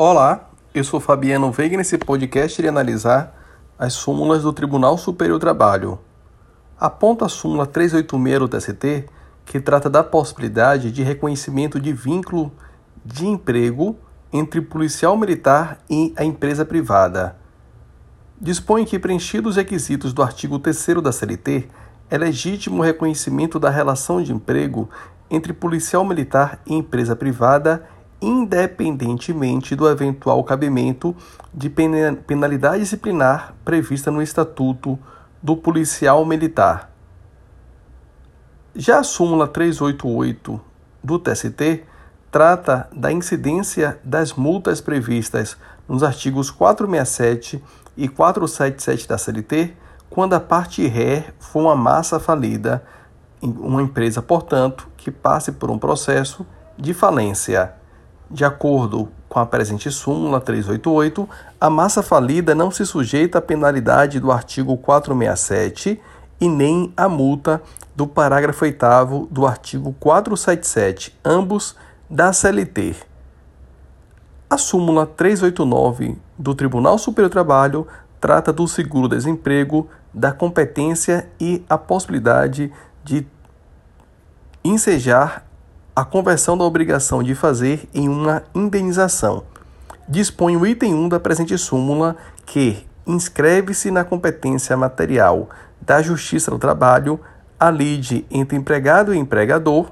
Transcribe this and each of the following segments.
Olá, eu sou Fabiano Veiga e nesse podcast irei analisar as súmulas do Tribunal Superior do Trabalho. Aponta a súmula 386 do TST, que trata da possibilidade de reconhecimento de vínculo de emprego entre policial militar e a empresa privada. Dispõe que, preenchidos os requisitos do artigo 3 da CLT, é legítimo o reconhecimento da relação de emprego entre policial militar e empresa privada independentemente do eventual cabimento de penalidade disciplinar prevista no Estatuto do Policial Militar. Já a súmula 388 do TST trata da incidência das multas previstas nos artigos 467 e 477 da CLT quando a parte ré for uma massa falida, uma empresa, portanto, que passe por um processo de falência. De acordo com a presente súmula 388, a massa falida não se sujeita à penalidade do artigo 467 e nem à multa do parágrafo 8 do artigo 477, ambos da CLT. A súmula 389 do Tribunal Superior do Trabalho trata do seguro-desemprego, da competência e a possibilidade de ensejar a conversão da obrigação de fazer em uma indenização. Dispõe o item 1 da presente súmula que inscreve-se na competência material da Justiça do Trabalho a lide entre empregado e empregador,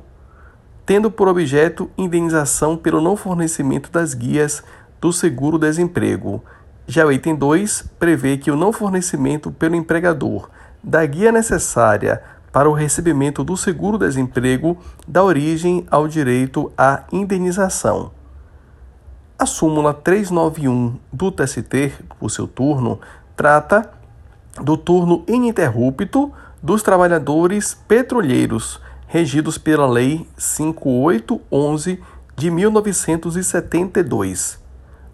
tendo por objeto indenização pelo não fornecimento das guias do seguro-desemprego. Já o item 2 prevê que o não fornecimento pelo empregador da guia necessária para o recebimento do seguro-desemprego dá origem ao direito à indenização. A súmula 391 do TST, por seu turno, trata do turno ininterrupto dos trabalhadores petroleiros, regidos pela Lei 5811 de 1972.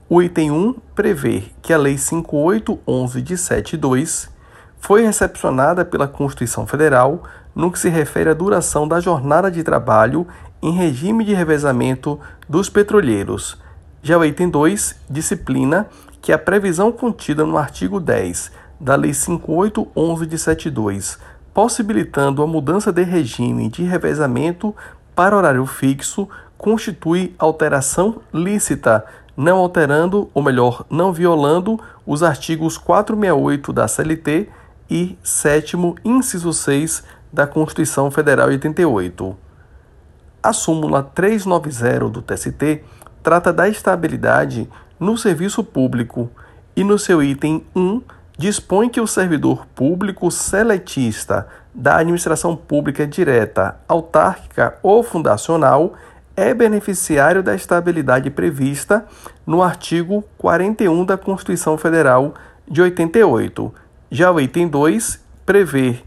O item 1 prevê que a Lei 5811 de 72 foi recepcionada pela Constituição Federal no que se refere à duração da jornada de trabalho em regime de revezamento dos petroleiros. Já o item 2 disciplina que a previsão contida no artigo 10 da Lei 5811 de 72, possibilitando a mudança de regime de revezamento para horário fixo, constitui alteração lícita, não alterando, ou melhor, não violando, os artigos 468 da CLT e sétimo, inciso 6 da Constituição Federal de 88. A súmula 390 do TST trata da estabilidade no serviço público e no seu item 1 dispõe que o servidor público seletista da administração pública direta, autárquica ou fundacional é beneficiário da estabilidade prevista no artigo 41 da Constituição Federal de 88, já o item 2 prevê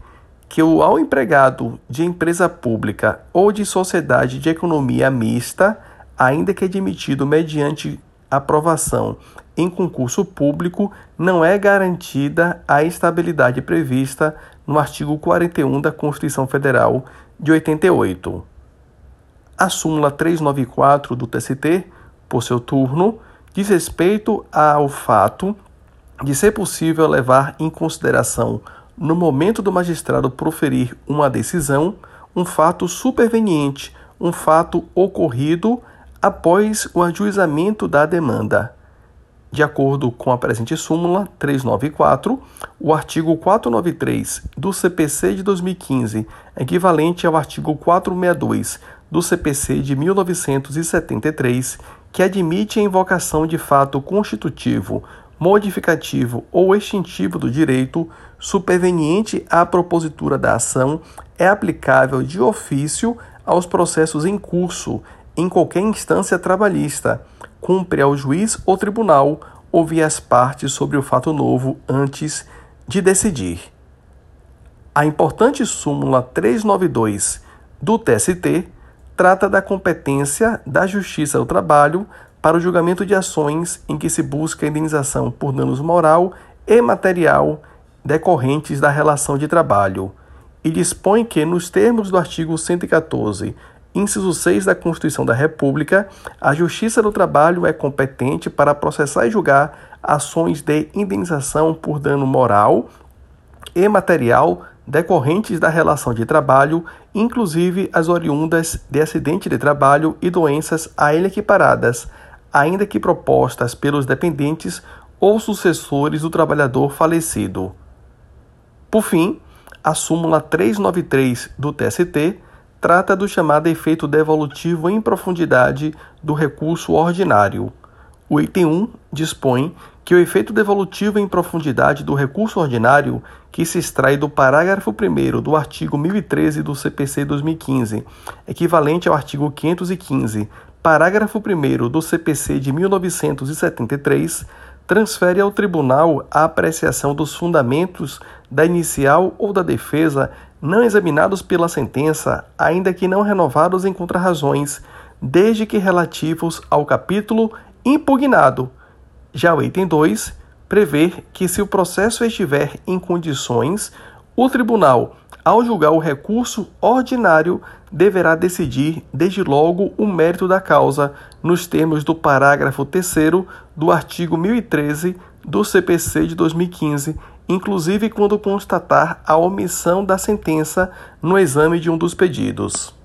que o ao empregado de empresa pública ou de sociedade de economia mista, ainda que admitido mediante aprovação em concurso público, não é garantida a estabilidade prevista no artigo 41 da Constituição Federal de 88. A súmula 394 do TST, por seu turno, diz respeito ao fato de ser possível levar em consideração, no momento do magistrado proferir uma decisão, um fato superveniente, um fato ocorrido após o ajuizamento da demanda. De acordo com a presente súmula 394, o artigo 493 do CPC de 2015, equivalente ao artigo 462 do CPC de 1973, que admite a invocação de fato constitutivo modificativo ou extintivo do direito superveniente à propositura da ação é aplicável de ofício aos processos em curso em qualquer instância trabalhista. Cumpre ao juiz ou tribunal ouvir as partes sobre o fato novo antes de decidir. A importante súmula 392 do TST trata da competência da Justiça do Trabalho para o julgamento de ações em que se busca indenização por danos moral e material decorrentes da relação de trabalho, e dispõe que, nos termos do artigo 114, Inciso 6 da Constituição da República, a Justiça do Trabalho é competente para processar e julgar ações de indenização por dano moral e material decorrentes da relação de trabalho, inclusive as oriundas de acidente de trabalho e doenças a ele equiparadas, ainda que propostas pelos dependentes ou sucessores do trabalhador falecido. Por fim, a súmula 393 do TST trata do chamado efeito devolutivo em profundidade do recurso ordinário. O item 1 dispõe que o efeito devolutivo em profundidade do recurso ordinário, que se extrai do parágrafo 1 do artigo 1013 do CPC 2015, equivalente ao artigo 515, parágrafo 1 do CPC de 1973, transfere ao tribunal a apreciação dos fundamentos da inicial ou da defesa não examinados pela sentença, ainda que não renovados em contrarrazões, desde que relativos ao capítulo impugnado. Já o item 2 prevê que, se o processo estiver em condições, o tribunal, ao julgar o recurso ordinário, deverá decidir desde logo o mérito da causa, nos termos do parágrafo 3 do artigo 1013 do CPC de 2015, inclusive quando constatar a omissão da sentença no exame de um dos pedidos.